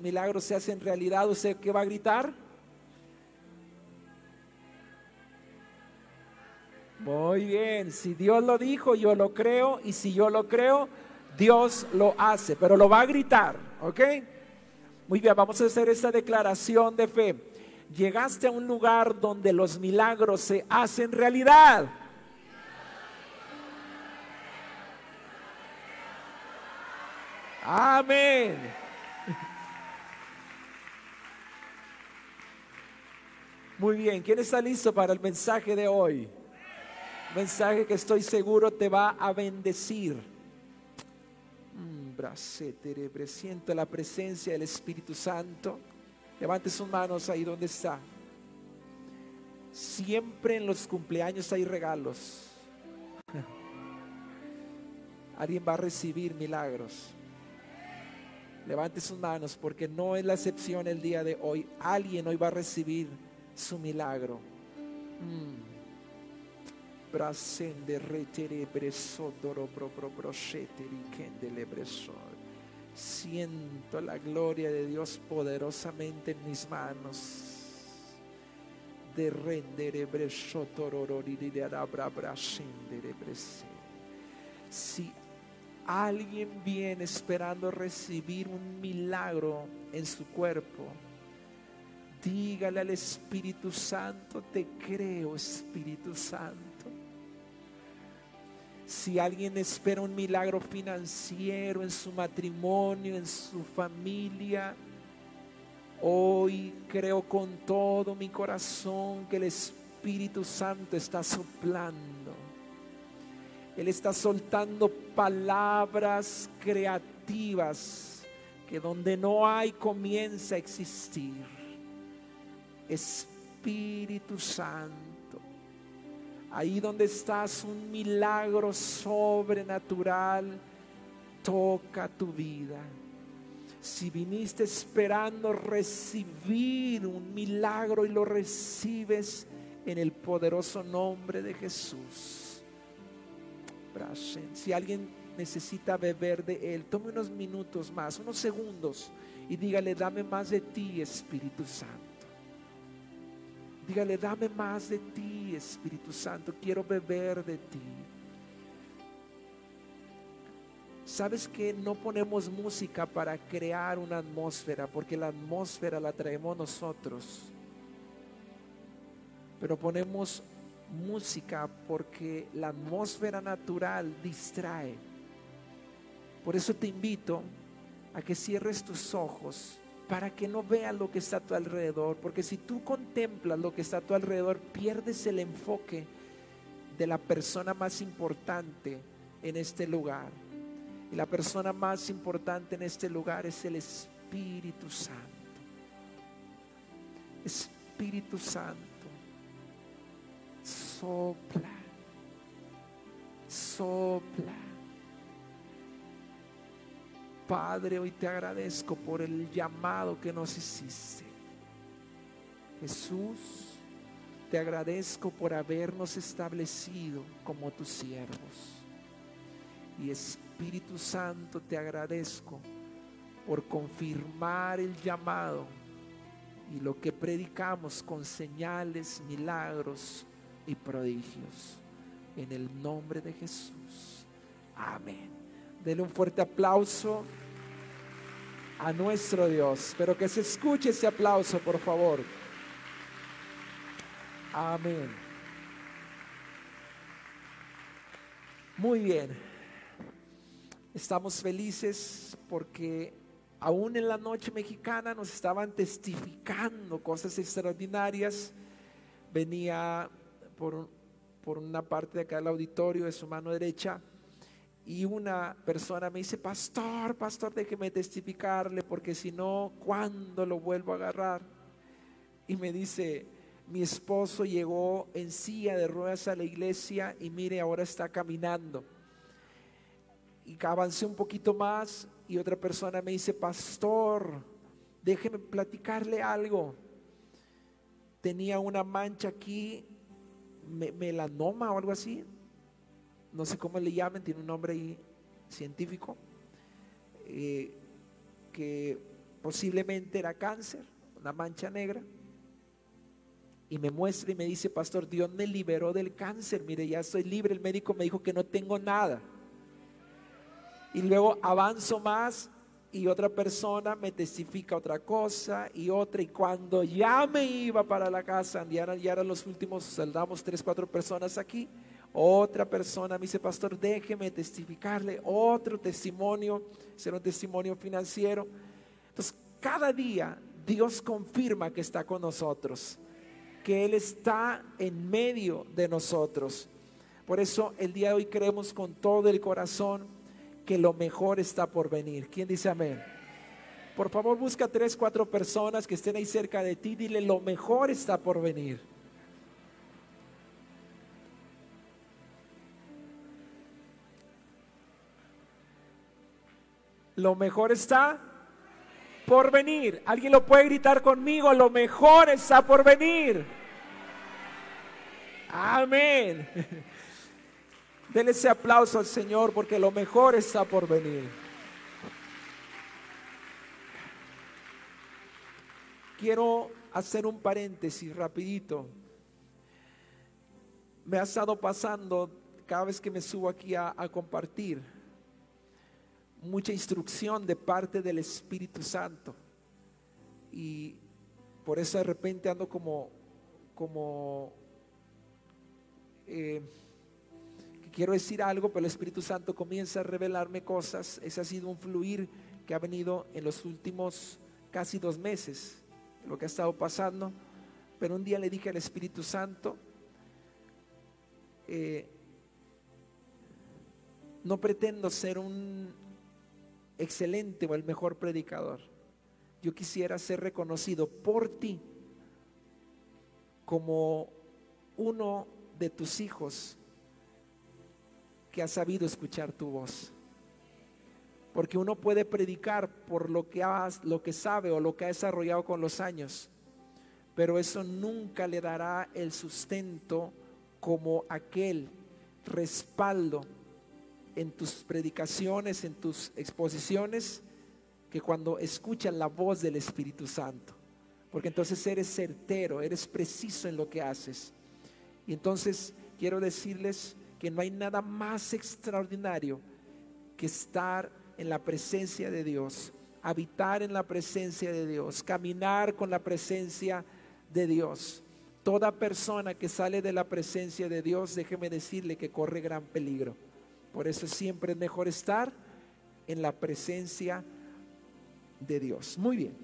milagros se hacen realidad, ¿usted qué va a gritar? Muy bien, si Dios lo dijo, yo lo creo, y si yo lo creo, Dios lo hace, pero lo va a gritar, ¿ok? Muy bien, vamos a hacer esta declaración de fe. Llegaste a un lugar donde los milagros se hacen realidad. Amén. Muy bien, ¿quién está listo para el mensaje de hoy? Mensaje que estoy seguro te va a bendecir. Mm, siento la presencia del Espíritu Santo. Levante sus manos ahí donde está. Siempre en los cumpleaños hay regalos. Alguien va a recibir milagros. Levante sus manos porque no es la excepción el día de hoy. Alguien hoy va a recibir su milagro. Mm. Siento la gloria de Dios poderosamente en mis manos. De rendere Si alguien viene esperando recibir un milagro en su cuerpo, dígale al Espíritu Santo, te creo Espíritu Santo. Si alguien espera un milagro financiero en su matrimonio, en su familia, hoy creo con todo mi corazón que el Espíritu Santo está soplando él está soltando palabras creativas que donde no hay comienza a existir. Espíritu Santo, ahí donde estás un milagro sobrenatural toca tu vida. Si viniste esperando recibir un milagro y lo recibes en el poderoso nombre de Jesús si alguien necesita beber de Él, tome unos minutos más, unos segundos y dígale, dame más de ti, Espíritu Santo. Dígale, dame más de ti, Espíritu Santo, quiero beber de ti. ¿Sabes que no ponemos música para crear una atmósfera? Porque la atmósfera la traemos nosotros. Pero ponemos música porque la atmósfera natural distrae. Por eso te invito a que cierres tus ojos para que no veas lo que está a tu alrededor, porque si tú contemplas lo que está a tu alrededor, pierdes el enfoque de la persona más importante en este lugar. Y la persona más importante en este lugar es el Espíritu Santo. Espíritu Santo sopla, sopla. Padre, hoy te agradezco por el llamado que nos hiciste. Jesús, te agradezco por habernos establecido como tus siervos. Y Espíritu Santo, te agradezco por confirmar el llamado y lo que predicamos con señales, milagros, y prodigios. En el nombre de Jesús. Amén. Denle un fuerte aplauso a nuestro Dios. Espero que se escuche ese aplauso, por favor. Amén. Muy bien. Estamos felices porque aún en la noche mexicana nos estaban testificando cosas extraordinarias. Venía por, una parte de acá del auditorio, de su mano derecha, y una persona me dice, pastor, pastor, déjeme testificarle, porque si no, ¿cuándo lo vuelvo a agarrar? Y me dice, mi esposo llegó en silla de ruedas a la iglesia y mire, ahora está caminando. Y avancé un poquito más y otra persona me dice, pastor, déjeme platicarle algo. Tenía una mancha aquí melanoma o algo así, no sé cómo le llamen, tiene un nombre ahí científico, eh, que posiblemente era cáncer, una mancha negra. Y me muestra y me dice, pastor, Dios me liberó del cáncer, mire, ya estoy libre, el médico me dijo que no tengo nada. Y luego avanzo más y otra persona me testifica otra cosa y otra. Y cuando ya me iba para la casa, ya, eran los últimos, saldamos tres, cuatro personas aquí. Otra persona me dice, pastor, déjeme testificarle otro testimonio, será un testimonio financiero. Entonces, cada día Dios confirma que está con nosotros, que Él está en medio de nosotros. Por eso el día de hoy creemos con todo el corazón que lo mejor está por venir. ¿Quién dice amén? Por favor, busca tres, cuatro personas que estén ahí cerca de ti. Dile, lo mejor está por venir. Lo mejor está por venir. ¿Alguien lo puede gritar conmigo? Lo mejor está por venir. Amén. Denle ese aplauso al Señor porque lo mejor está por venir. Quiero hacer un paréntesis rapidito. Me ha estado pasando cada vez que me subo aquí a, a compartir mucha instrucción de parte del Espíritu Santo. Y por eso de repente ando como, como, eh, quiero decir algo, pero el Espíritu Santo comienza a revelarme cosas. Ese ha sido un fluir que ha venido en los últimos casi dos meses, lo que ha estado pasando. Pero un día le dije al Espíritu Santo, eh, no pretendo ser un excelente o el mejor predicador. Yo quisiera ser reconocido por ti como uno de tus hijos que ha sabido escuchar tu voz. Porque uno puede predicar por lo que, lo que sabe o lo que ha desarrollado con los años, pero eso nunca le dará el sustento como aquel respaldo en tus predicaciones, en tus exposiciones, que cuando escuchas la voz del Espíritu Santo. Porque entonces eres certero, eres preciso en lo que haces. Y entonces quiero decirles que no hay nada más extraordinario que estar en la presencia de Dios, habitar en la presencia de Dios, caminar con la presencia de Dios. Toda persona que sale de la presencia de Dios, déjeme decirle que corre gran peligro. Por eso siempre es mejor estar en la presencia de Dios. Muy bien.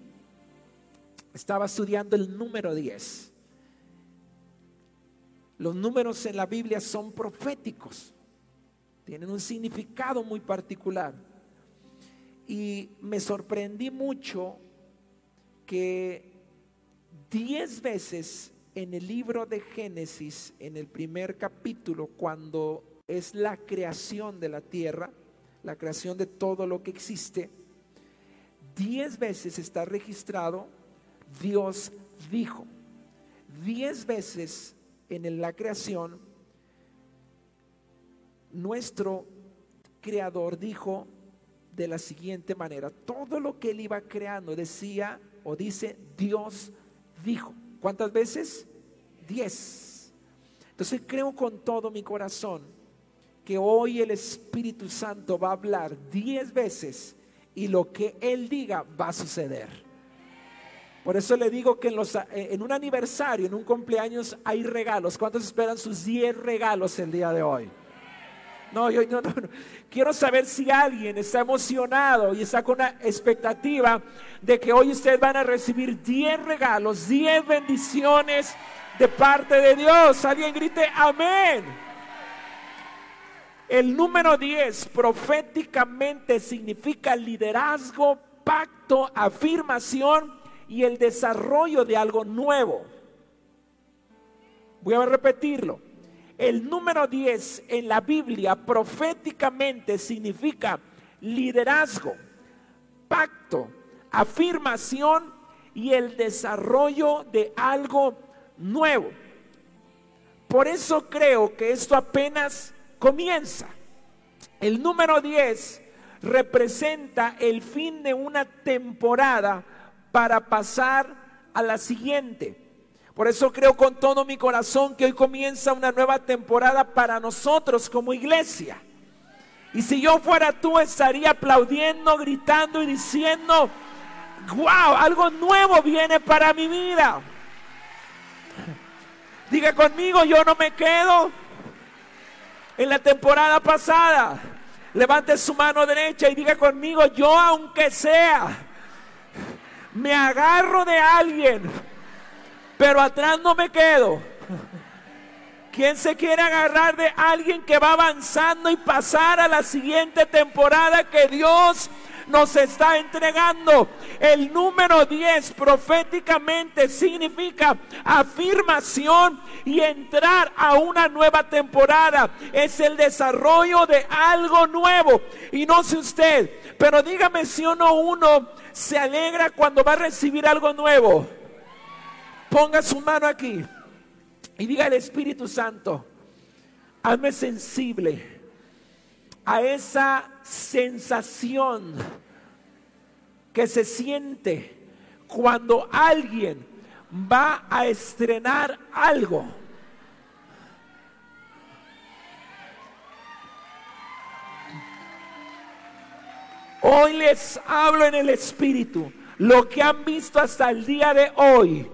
Estaba estudiando el número 10. Los números en la Biblia son proféticos. Tienen un significado muy particular. Y me sorprendí mucho que diez veces en el libro de Génesis, en el primer capítulo, cuando es la creación de la tierra, la creación de todo lo que existe. Diez veces está registrado Dios dijo. Diez veces en la creación nuestro creador dijo de la siguiente manera, todo lo que él iba creando decía o dice Dios dijo. ¿Cuántas veces? Diez. Entonces creo con todo mi corazón que hoy el Espíritu Santo va a hablar diez veces y lo que Él diga va a suceder. Por eso le digo que en, los, en un aniversario, en un cumpleaños, hay regalos. ¿Cuántos esperan sus diez regalos el día de hoy? No, yo no, no, quiero saber si alguien está emocionado y está con una expectativa de que hoy ustedes van a recibir diez regalos, diez bendiciones de parte de Dios. Alguien grite amén. El número 10 proféticamente significa liderazgo, pacto, afirmación y el desarrollo de algo nuevo. Voy a repetirlo. El número 10 en la Biblia proféticamente significa liderazgo, pacto, afirmación y el desarrollo de algo nuevo. Por eso creo que esto apenas comienza. El número 10 representa el fin de una temporada para pasar a la siguiente. Por eso creo con todo mi corazón que hoy comienza una nueva temporada para nosotros como iglesia. Y si yo fuera tú estaría aplaudiendo, gritando y diciendo, wow, algo nuevo viene para mi vida. Diga conmigo, yo no me quedo en la temporada pasada. Levante su mano derecha y diga conmigo, yo aunque sea, me agarro de alguien, pero atrás no me quedo. ¿Quién se quiere agarrar de alguien que va avanzando y pasar a la siguiente temporada que Dios nos está entregando. El número 10 proféticamente significa afirmación y entrar a una nueva temporada. Es el desarrollo de algo nuevo. Y no sé usted, pero dígame si uno uno se alegra cuando va a recibir algo nuevo. Ponga su mano aquí y diga al Espíritu Santo, hazme sensible a esa sensación que se siente cuando alguien va a estrenar algo. Hoy les hablo en el Espíritu. Lo que han visto hasta el día de hoy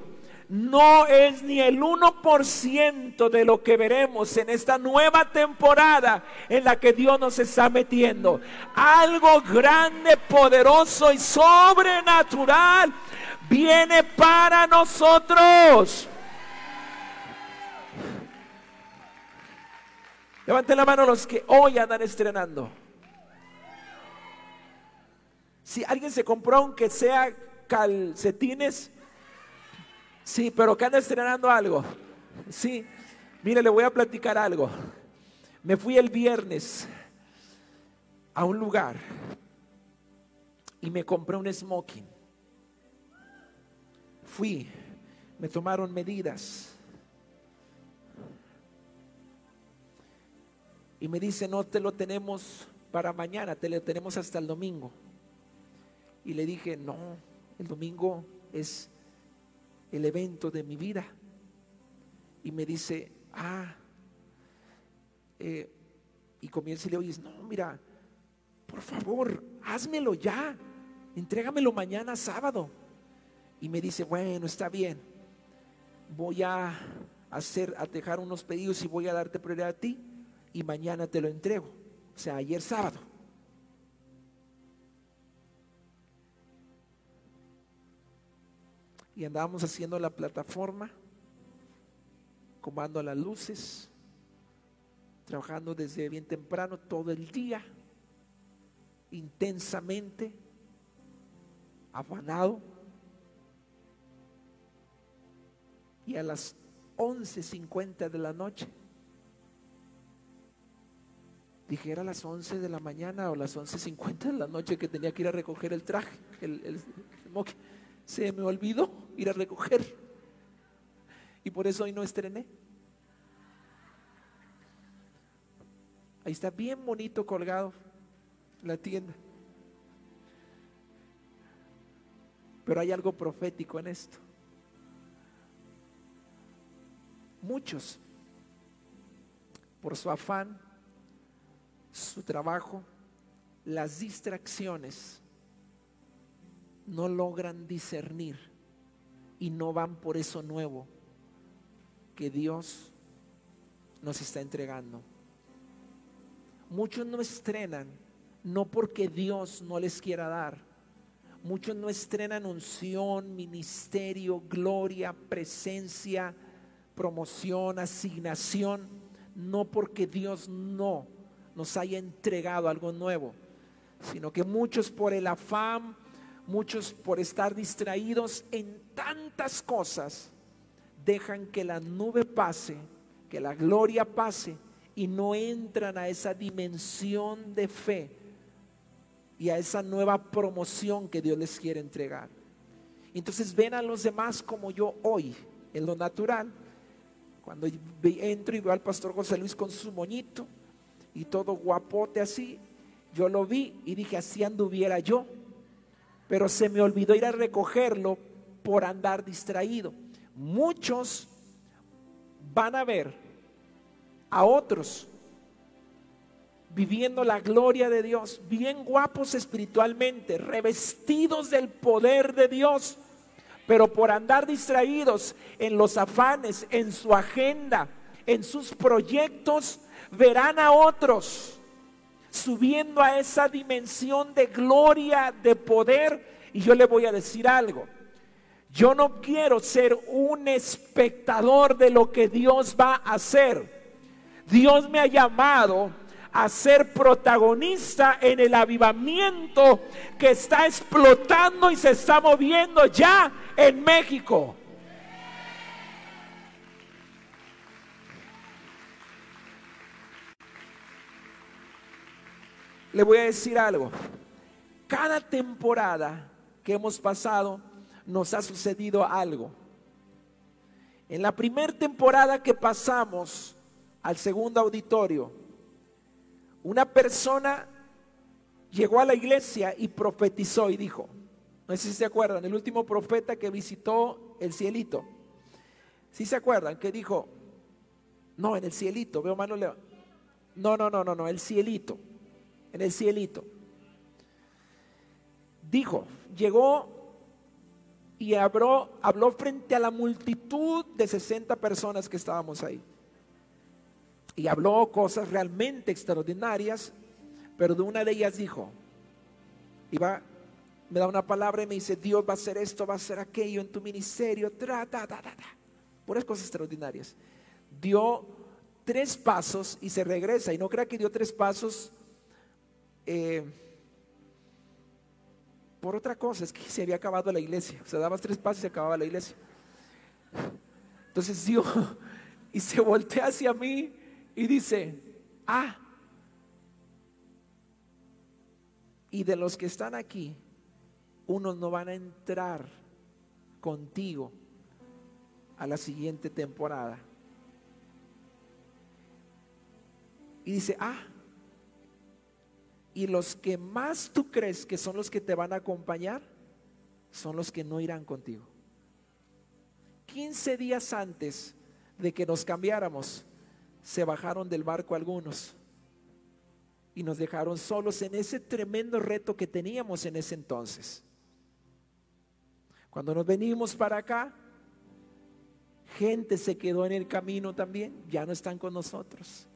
no es ni el 1% de lo que veremos en esta nueva temporada en la que Dios nos está metiendo. Algo grande, poderoso y sobrenatural viene para nosotros. Levanten la mano los que hoy andan estrenando. Si alguien se compró aunque sea calcetines, Sí, pero que anda estrenando algo. Sí, mire, le voy a platicar algo. Me fui el viernes a un lugar y me compré un smoking. Fui, me tomaron medidas. Y me dice, no te lo tenemos para mañana, te lo tenemos hasta el domingo. Y le dije, no, el domingo es el evento de mi vida. Y me dice, ah, eh, y comienza y le oyes, no, mira, por favor, házmelo ya, entrégamelo mañana sábado. Y me dice, bueno, está bien, voy a hacer, a dejar unos pedidos y voy a darte prioridad a ti y mañana te lo entrego. O sea, ayer sábado. Y andábamos haciendo la plataforma, comando las luces, trabajando desde bien temprano todo el día, intensamente, afanado. Y a las 11.50 de la noche, dije, era las 11 de la mañana o las 11.50 de la noche que tenía que ir a recoger el traje, el, el, se me olvidó ir a recoger. Y por eso hoy no estrené. Ahí está bien bonito colgado la tienda. Pero hay algo profético en esto. Muchos, por su afán, su trabajo, las distracciones, no logran discernir y no van por eso nuevo que Dios nos está entregando. Muchos no estrenan, no porque Dios no les quiera dar. Muchos no estrenan unción, ministerio, gloria, presencia, promoción, asignación, no porque Dios no nos haya entregado algo nuevo, sino que muchos por el afán, Muchos por estar distraídos en tantas cosas dejan que la nube pase, que la gloria pase y no entran a esa dimensión de fe y a esa nueva promoción que Dios les quiere entregar. Entonces ven a los demás como yo hoy, en lo natural. Cuando entro y veo al pastor José Luis con su moñito y todo guapote así, yo lo vi y dije, así anduviera yo. Pero se me olvidó ir a recogerlo por andar distraído. Muchos van a ver a otros viviendo la gloria de Dios, bien guapos espiritualmente, revestidos del poder de Dios, pero por andar distraídos en los afanes, en su agenda, en sus proyectos, verán a otros subiendo a esa dimensión de gloria, de poder. Y yo le voy a decir algo. Yo no quiero ser un espectador de lo que Dios va a hacer. Dios me ha llamado a ser protagonista en el avivamiento que está explotando y se está moviendo ya en México. Le voy a decir algo. Cada temporada que hemos pasado nos ha sucedido algo. En la primera temporada que pasamos al segundo auditorio, una persona llegó a la iglesia y profetizó y dijo, no sé si se acuerdan, el último profeta que visitó el cielito. Si se acuerdan? Que dijo, no, en el cielito, veo mano No, no, no, no, no, el cielito, en el cielito. Dijo, llegó y habló, habló frente a la multitud de 60 personas que estábamos ahí y habló cosas realmente extraordinarias, pero de una de ellas dijo, iba, me da una palabra y me dice, Dios va a hacer esto, va a hacer aquello en tu ministerio, tra, ta, ta, ta, puras cosas extraordinarias. Dio tres pasos y se regresa, y no crea que dio tres pasos eh, por otra cosa, es que se había acabado la iglesia, o sea, dabas tres pasos y se acababa la iglesia. Entonces dio y se voltea hacia mí y dice, ah, y de los que están aquí, unos no van a entrar contigo a la siguiente temporada. Y dice, ah, y los que más tú crees que son los que te van a acompañar, son los que no irán contigo. 15 días antes de que nos cambiáramos, se bajaron del barco algunos y nos dejaron solos en ese tremendo reto que teníamos en ese entonces. Cuando nos venimos para acá, gente se quedó en el camino también, ya no están con nosotros.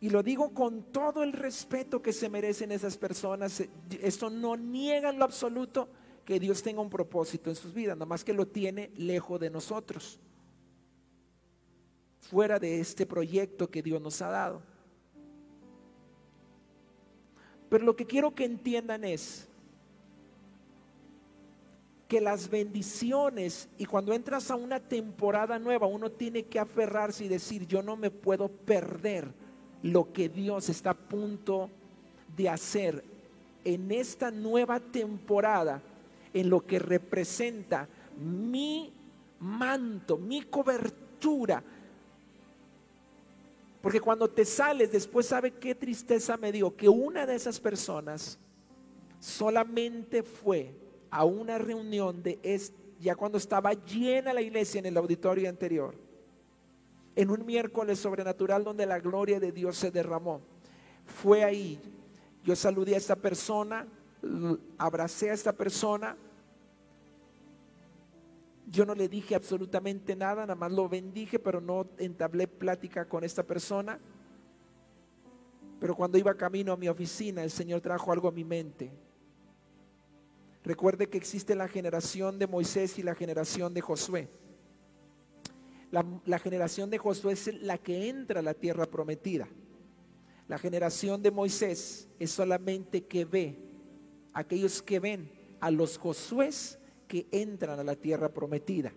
Y lo digo con todo el respeto que se merecen esas personas. Esto no niega en lo absoluto que Dios tenga un propósito en sus vidas, nada más que lo tiene lejos de nosotros fuera de este proyecto que Dios nos ha dado. Pero lo que quiero que entiendan es que las bendiciones y cuando entras a una temporada nueva, uno tiene que aferrarse y decir, yo no me puedo perder lo que Dios está a punto de hacer en esta nueva temporada, en lo que representa mi manto, mi cobertura, porque cuando te sales, después sabe qué tristeza me dio, que una de esas personas solamente fue a una reunión de ya cuando estaba llena la iglesia en el auditorio anterior, en un miércoles sobrenatural donde la gloria de Dios se derramó. Fue ahí, yo saludé a esta persona, abracé a esta persona, yo no le dije absolutamente nada, nada más lo bendije, pero no entablé plática con esta persona. Pero cuando iba camino a mi oficina, el Señor trajo algo a mi mente. Recuerde que existe la generación de Moisés y la generación de Josué. La, generación de Josué es la que entra a la tierra prometida. La generación de Moisés es solamente que ve, aquellos que ven a los Josués que entran a la tierra prometida.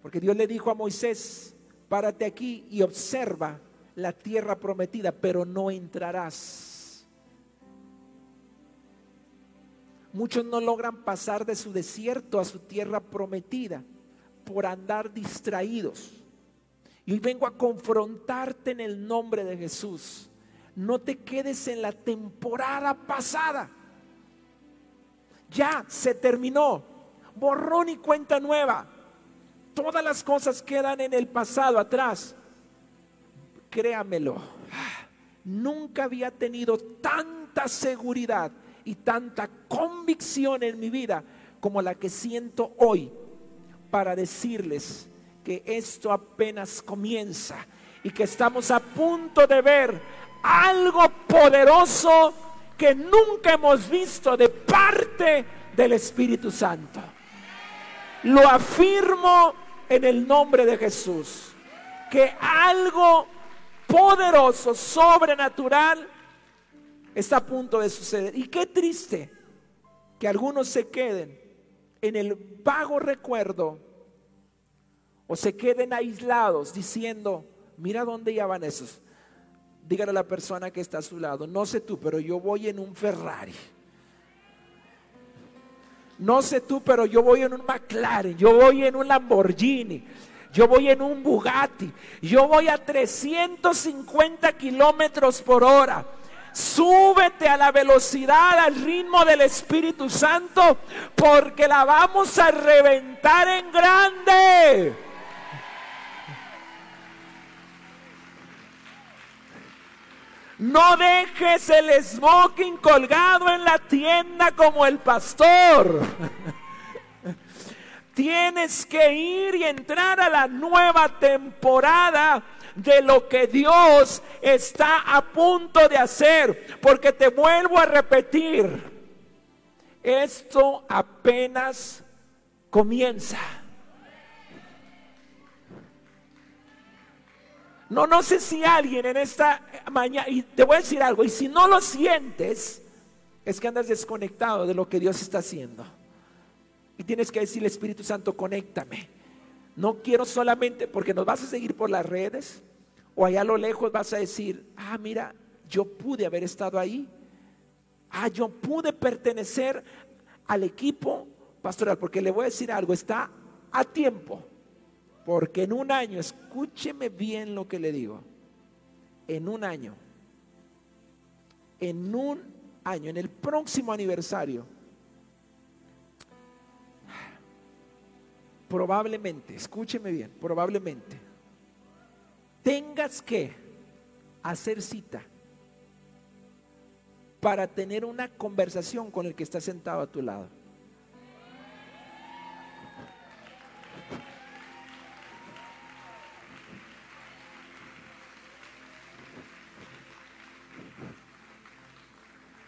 Porque Dios le dijo a Moisés, párate aquí y observa la tierra prometida, pero no entrarás. Muchos no logran pasar de su desierto a su tierra prometida por andar distraídos. Y vengo a confrontarte en el nombre de Jesús. No te quedes en la temporada pasada. Ya se terminó. Borrón y cuenta nueva. Todas las cosas quedan en el pasado, atrás. Créamelo. Nunca había tenido tanta seguridad y tanta convicción en mi vida como la que siento hoy para decirles que esto apenas comienza y que estamos a punto de ver algo poderoso que nunca hemos visto de parte del Espíritu Santo. Lo afirmo en el nombre de Jesús, que algo poderoso, sobrenatural, está a punto de suceder. Y qué triste que algunos se queden en el vago recuerdo o se queden aislados diciendo, mira dónde ya van esos. Dígale a la persona que está a su lado, no sé tú, pero yo voy en un Ferrari. No sé tú, pero yo voy en un McLaren, yo voy en un Lamborghini, yo voy en un Bugatti, yo voy a 350 kilómetros por hora. Súbete a la velocidad, al ritmo del Espíritu Santo, porque la vamos a reventar en grande. No dejes el smoking colgado en la tienda como el pastor. Tienes que ir y entrar a la nueva temporada de lo que Dios está a punto de hacer. Porque te vuelvo a repetir, esto apenas comienza. No, no sé si alguien en esta mañana, y te voy a decir algo, y si no lo sientes, es que andas desconectado de lo que Dios está haciendo. Y tienes que decirle, Espíritu Santo, conéctame. No quiero solamente, porque nos vas a seguir por las redes, o allá a lo lejos vas a decir, ah, mira, yo pude haber estado ahí. Ah, yo pude pertenecer al equipo pastoral, porque le voy a decir algo, está a tiempo. Porque en un año, escúcheme bien lo que le digo, en un año, en un año, en el próximo aniversario, probablemente, escúcheme bien, probablemente, tengas que hacer cita para tener una conversación con el que está sentado a tu lado.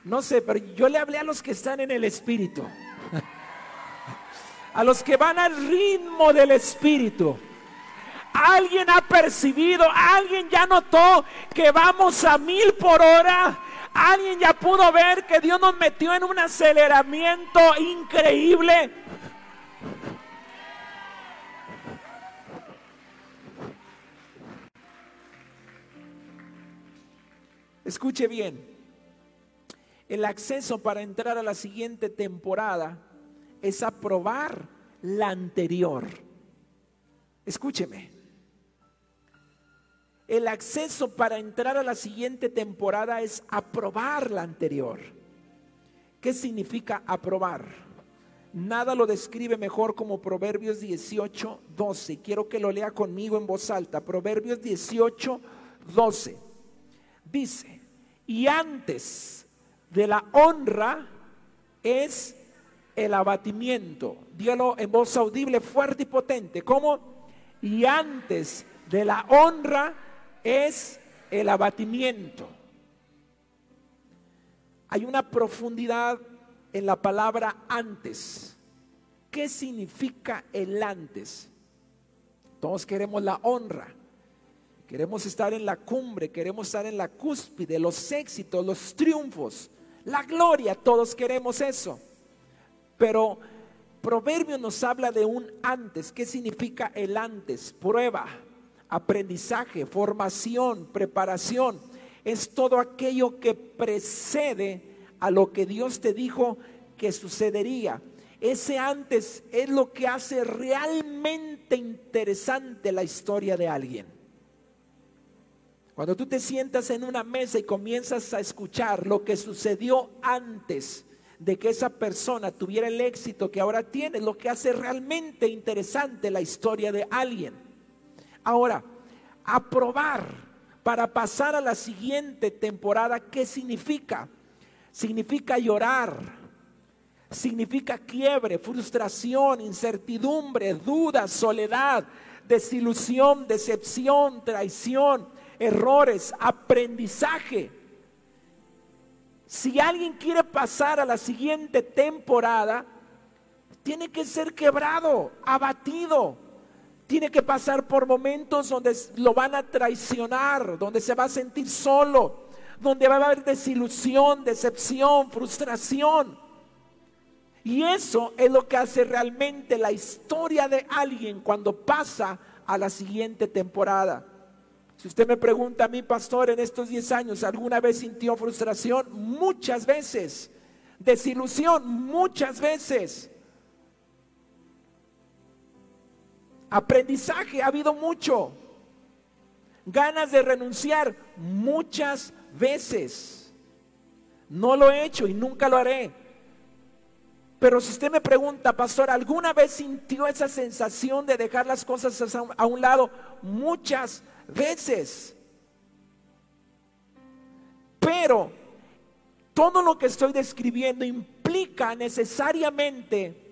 No sé, pero yo le hablé a los que están en el Espíritu. A los que van al ritmo del Espíritu. Alguien ha percibido, alguien ya notó que vamos a mil por hora. Alguien ya pudo ver que Dios nos metió en un aceleramiento increíble. Escuche bien. El acceso para entrar a la siguiente temporada es aprobar la anterior. Escúcheme. El acceso para entrar a la siguiente temporada es aprobar la anterior. ¿Qué significa aprobar? Nada lo describe mejor como Proverbios 18, 12. Quiero que lo lea conmigo en voz alta. Proverbios 18, 12. Dice, y antes de la honra es el abatimiento. Dígalo en voz audible, fuerte y potente. ¿Cómo? Y antes de la honra es el abatimiento. Hay una profundidad en la palabra antes. ¿Qué significa el antes? Todos queremos la honra. Queremos estar en la cumbre, queremos estar en la cúspide, los éxitos, los triunfos. La gloria, todos queremos eso. Pero Proverbio nos habla de un antes. ¿Qué significa el antes? Prueba, aprendizaje, formación, preparación. Es todo aquello que precede a lo que Dios te dijo que sucedería. Ese antes es lo que hace realmente interesante la historia de alguien. Cuando tú te sientas en una mesa y comienzas a escuchar lo que sucedió antes de que esa persona tuviera el éxito que ahora tiene, lo que hace realmente interesante la historia de alguien. Ahora, aprobar para pasar a la siguiente temporada, ¿qué significa? Significa llorar, significa quiebre, frustración, incertidumbre, duda, soledad, desilusión, decepción, traición, errores, aprendizaje. Si alguien quiere pasar a la siguiente temporada, tiene que ser quebrado, abatido. Tiene que pasar por momentos donde lo van a traicionar, donde se va a sentir solo, donde va a haber desilusión, decepción, frustración. Y eso es lo que hace realmente la historia de alguien cuando pasa a la siguiente temporada. Si usted me pregunta a mí, pastor, en estos 10 años, ¿alguna vez sintió frustración? Muchas veces. Desilusión, muchas veces. Aprendizaje, ha habido mucho. Ganas de renunciar, muchas veces. No lo he hecho y nunca lo haré. Pero si usted me pregunta, pastor, ¿alguna vez sintió esa sensación de dejar las cosas a un lado? Muchas veces. Pero todo lo que estoy describiendo implica necesariamente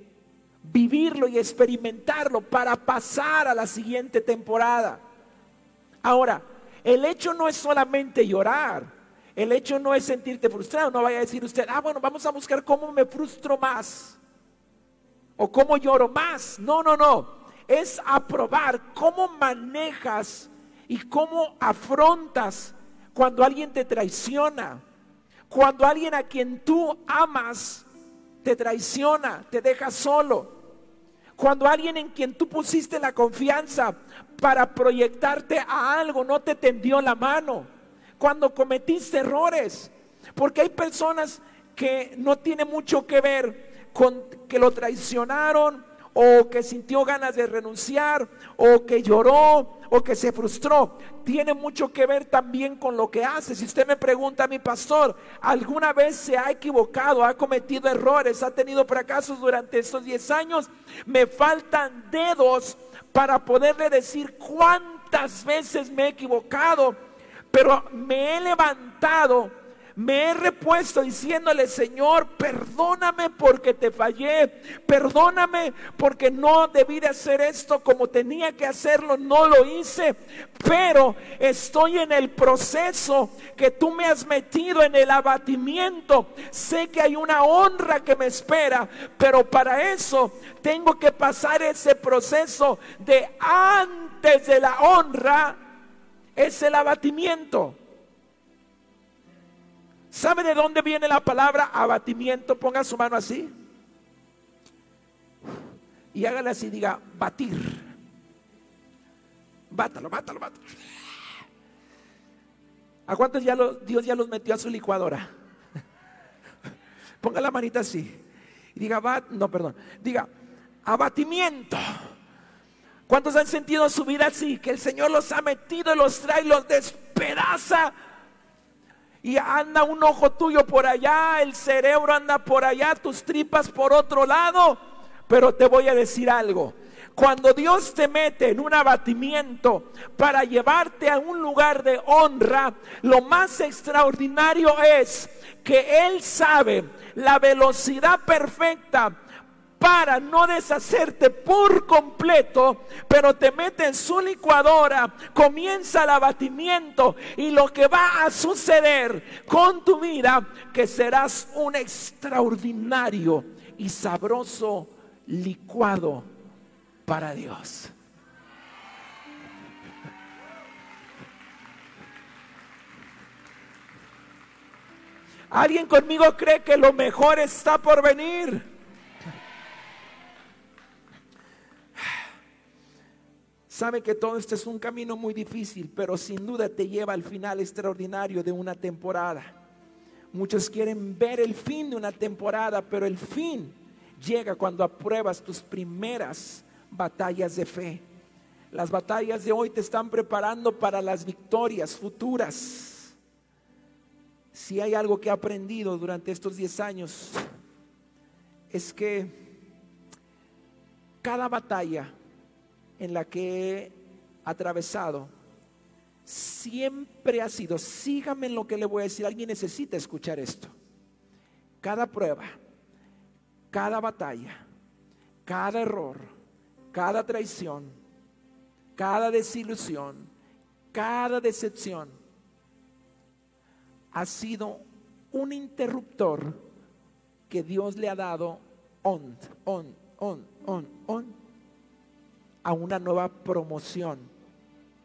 vivirlo y experimentarlo para pasar a la siguiente temporada. Ahora, el hecho no es solamente llorar, el hecho no es sentirte frustrado, no vaya a decir usted, ah, bueno, vamos a buscar cómo me frustro más o cómo lloro más. No, no, no, es aprobar cómo manejas y cómo afrontas cuando alguien te traiciona, cuando alguien a quien tú amas te traiciona, te deja solo, cuando alguien en quien tú pusiste la confianza para proyectarte a algo no te tendió la mano, cuando cometiste errores, porque hay personas que no tiene mucho que ver con que lo traicionaron o que sintió ganas de renunciar o que lloró o que se frustró, tiene mucho que ver también con lo que hace. Si usted me pregunta mi pastor, ¿alguna vez se ha equivocado, ha cometido errores, ha tenido fracasos durante estos 10 años? Me faltan dedos para poderle decir cuántas veces me he equivocado, pero me he levantado me he repuesto diciéndole, Señor, perdóname porque te fallé, perdóname porque no debí de hacer esto como tenía que hacerlo, no lo hice, pero estoy en el proceso que tú me has metido en el abatimiento. Sé que hay una honra que me espera, pero para eso tengo que pasar ese proceso de antes de la honra, es el abatimiento. ¿Sabe de dónde viene la palabra abatimiento? Ponga su mano así. Y hágale así, diga, batir. Bátalo, bátalo, bátalo. ¿A cuántos ya Dios ya los metió a su licuadora? Ponga la manita así. Y diga, bat, no, perdón. Diga, abatimiento. ¿Cuántos han sentido su vida así? Que el Señor los ha metido, los trae, los despedaza y anda un ojo tuyo por allá, el cerebro anda por allá, tus tripas por otro lado. Pero te voy a decir algo. Cuando Dios te mete en un abatimiento para llevarte a un lugar de honra, lo más extraordinario es que Él sabe la velocidad perfecta para no deshacerte por completo, pero te mete en su licuadora, comienza el abatimiento y lo que va a suceder con tu vida, que serás un extraordinario y sabroso licuado para Dios. ¿Alguien conmigo cree que lo mejor está por venir? Sabe que todo este es un camino muy difícil, pero sin duda te lleva al final extraordinario de una temporada. Muchos quieren ver el fin de una temporada, pero el fin llega cuando apruebas tus primeras batallas de fe. Las batallas de hoy te están preparando para las victorias futuras. Si hay algo que he aprendido durante estos 10 años, es que cada batalla en la que he atravesado siempre ha sido, sígame en lo que le voy a decir, alguien necesita escuchar esto. Cada prueba, cada batalla, cada error, cada traición, cada desilusión, cada decepción ha sido un interruptor que Dios le ha dado on, on, on, on, on a una nueva promoción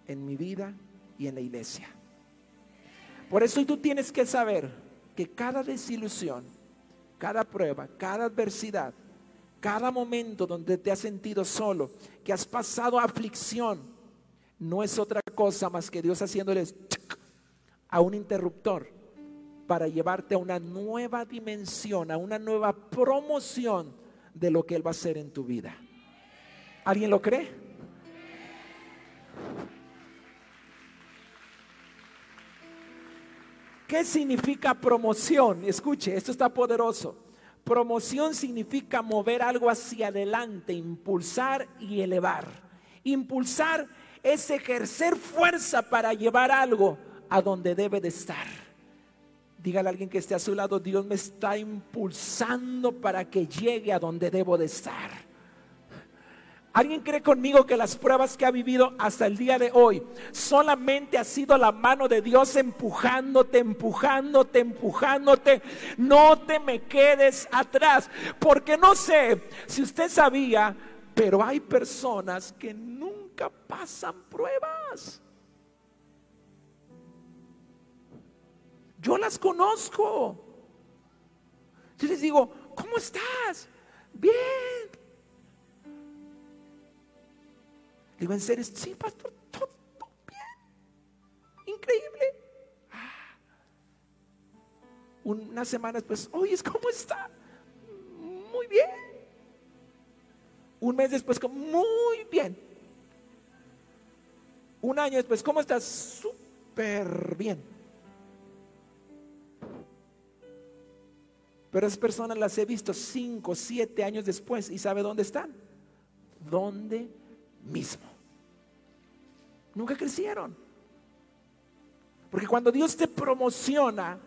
en mi vida y en la iglesia. Por eso tú tienes que saber que cada desilusión, cada prueba, cada adversidad, cada momento donde te has sentido solo, que has pasado aflicción, no es otra cosa más que Dios haciéndoles a un interruptor para llevarte a una nueva dimensión, a una nueva promoción de lo que Él va a hacer en tu vida. ¿Alguien lo cree? ¿Qué significa promoción? Escuche, esto está poderoso. Promoción significa mover algo hacia adelante, impulsar y elevar. Impulsar es ejercer fuerza para llevar algo a donde debe de estar. Dígale a alguien que esté a su lado, Dios me está impulsando para que llegue a donde debo de estar. ¿Alguien cree conmigo que las pruebas que ha vivido hasta el día de hoy solamente ha sido la mano de Dios empujándote, empujándote, empujándote? No te me quedes atrás, porque no sé si usted sabía, pero hay personas que nunca pasan pruebas. Yo las conozco. Yo les digo, ¿cómo estás? Bien. Digo, ¿en serio? Sí, pastor, todo, bien. Increíble. Ah. Una semana después, oye, ¿cómo está? Muy bien. Un mes después, muy bien. Un año después, ¿cómo estás? Súper bien. Pero esas personas las he visto cinco, siete años después y ¿sabe dónde están? ¿Dónde mismo. Nunca crecieron. Porque cuando Dios te promociona,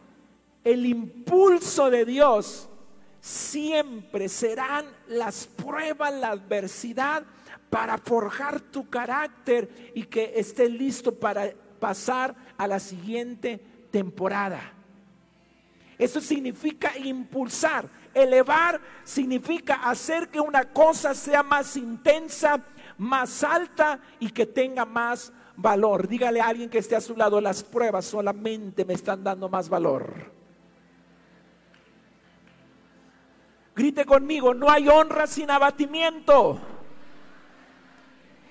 el impulso de Dios siempre serán las pruebas, la adversidad para forjar tu carácter y que estés listo para pasar a la siguiente temporada. Eso significa impulsar. Elevar significa hacer que una cosa sea más intensa, más alta y que tenga más valor. Dígale a alguien que esté a su lado, las pruebas solamente me están dando más valor. Grite conmigo, no hay honra sin abatimiento.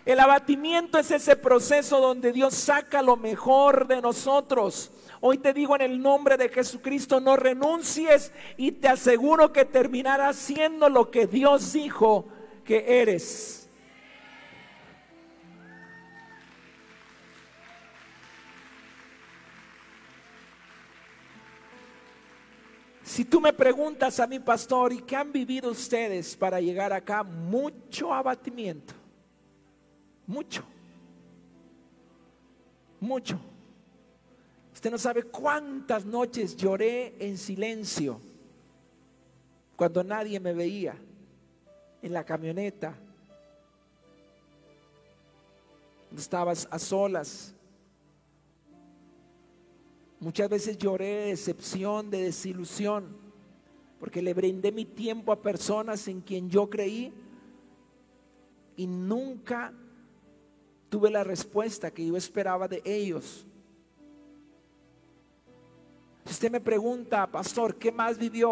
El abatimiento es ese proceso donde Dios saca lo mejor de nosotros. Hoy te digo en el nombre de Jesucristo, no renuncies y te aseguro que terminarás siendo lo que Dios dijo que eres. Si tú me preguntas a mi pastor, ¿y qué han vivido ustedes para llegar acá? Mucho abatimiento. Mucho. Mucho. Usted no sabe cuántas noches lloré en silencio cuando nadie me veía en la camioneta. Estabas a solas Muchas veces lloré de decepción, de desilusión, porque le brindé mi tiempo a personas en quien yo creí y nunca tuve la respuesta que yo esperaba de ellos. Si usted me pregunta, pastor, ¿qué más vivió?